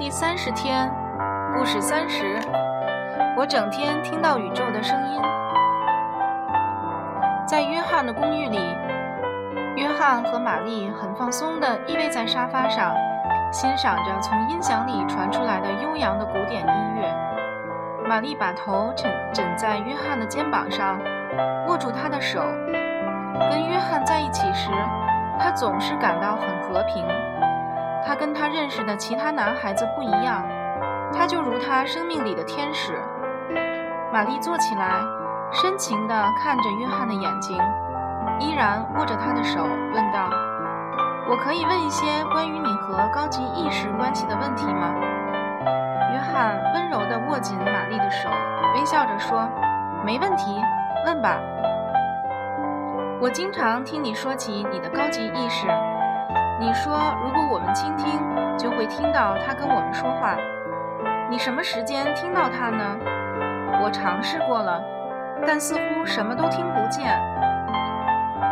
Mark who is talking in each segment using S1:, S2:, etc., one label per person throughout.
S1: 第三十天，故事三十。我整天听到宇宙的声音。在约翰的公寓里，约翰和玛丽很放松地依偎在沙发上，欣赏着从音响里传出来的悠扬的古典音乐。玛丽把头枕枕在约翰的肩膀上，握住他的手。跟约翰在一起时，他总是感到很和平。他跟他认识的其他男孩子不一样，他就如他生命里的天使。玛丽坐起来，深情地看着约翰的眼睛，依然握着他的手，问道：“我可以问一些关于你和高级意识关系的问题吗？”约翰温柔地握紧玛丽的手，微笑着说：“没问题，问吧。”我经常听你说起你的高级意识。你说，如果我们倾听，就会听到他跟我们说话。你什么时间听到他呢？我尝试过了，但似乎什么都听不见。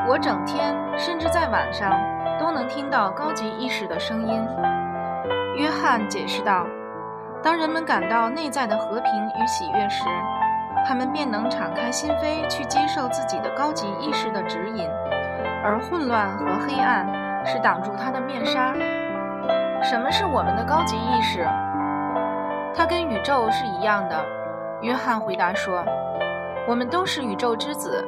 S1: 我整天，甚至在晚上，都能听到高级意识的声音。约翰解释道：“当人们感到内在的和平与喜悦时，他们便能敞开心扉去接受自己的高级意识的指引，而混乱和黑暗。”是挡住他的面纱。什么是我们的高级意识？它跟宇宙是一样的。约翰回答说：“我们都是宇宙之子，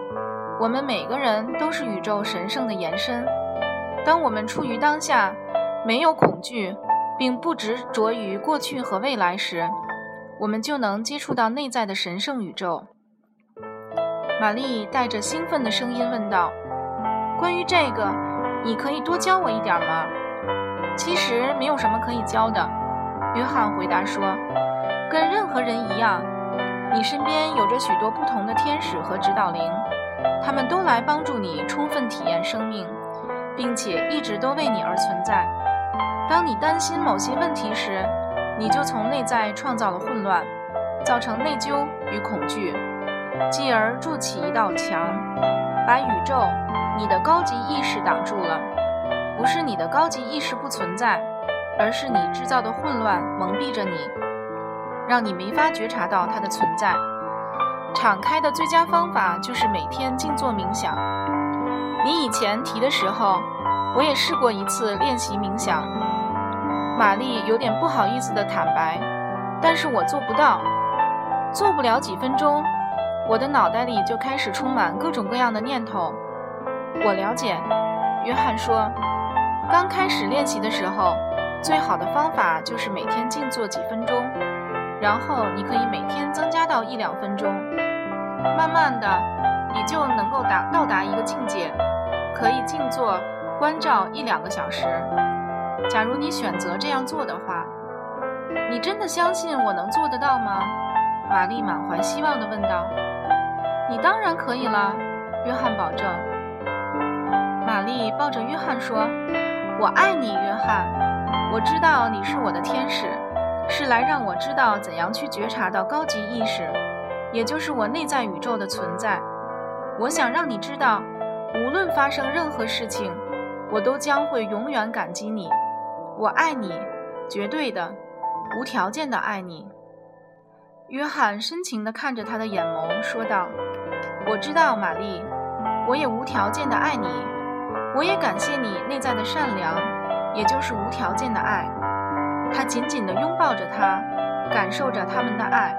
S1: 我们每个人都是宇宙神圣的延伸。当我们处于当下，没有恐惧，并不执着于过去和未来时，我们就能接触到内在的神圣宇宙。”玛丽带着兴奋的声音问道：“关于这个？”你可以多教我一点吗？其实没有什么可以教的，约翰回答说：“跟任何人一样，你身边有着许多不同的天使和指导灵，他们都来帮助你充分体验生命，并且一直都为你而存在。当你担心某些问题时，你就从内在创造了混乱，造成内疚与恐惧，继而筑起一道墙，把宇宙。”你的高级意识挡住了，不是你的高级意识不存在，而是你制造的混乱蒙蔽着你，让你没法觉察到它的存在。敞开的最佳方法就是每天静坐冥想。你以前提的时候，我也试过一次练习冥想。玛丽有点不好意思的坦白，但是我做不到，做不了几分钟，我的脑袋里就开始充满各种各样的念头。我了解，约翰说，刚开始练习的时候，最好的方法就是每天静坐几分钟，然后你可以每天增加到一两分钟，慢慢的，你就能够达到达一个境界，可以静坐关照一两个小时。假如你选择这样做的话，你真的相信我能做得到吗？玛丽满怀希望地问道。你当然可以了，约翰保证。玛丽抱着约翰说：“我爱你，约翰。我知道你是我的天使，是来让我知道怎样去觉察到高级意识，也就是我内在宇宙的存在。我想让你知道，无论发生任何事情，我都将会永远感激你。我爱你，绝对的，无条件的爱你。”约翰深情地看着他的眼眸，说道：“我知道，玛丽，我也无条件的爱你。”我也感谢你内在的善良，也就是无条件的爱。他紧紧地拥抱着她，感受着他们的爱。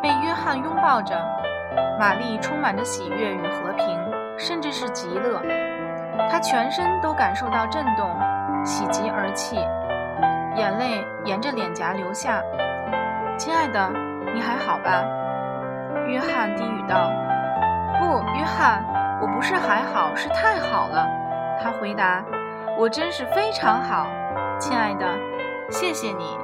S1: 被约翰拥抱着，玛丽充满着喜悦与和平，甚至是极乐。她全身都感受到震动，喜极而泣，眼泪沿着脸颊流下。亲爱的，你还好吧？约翰低语道：“不，约翰。”我不是还好，是太好了。他回答：“我真是非常好，亲爱的，谢谢你。”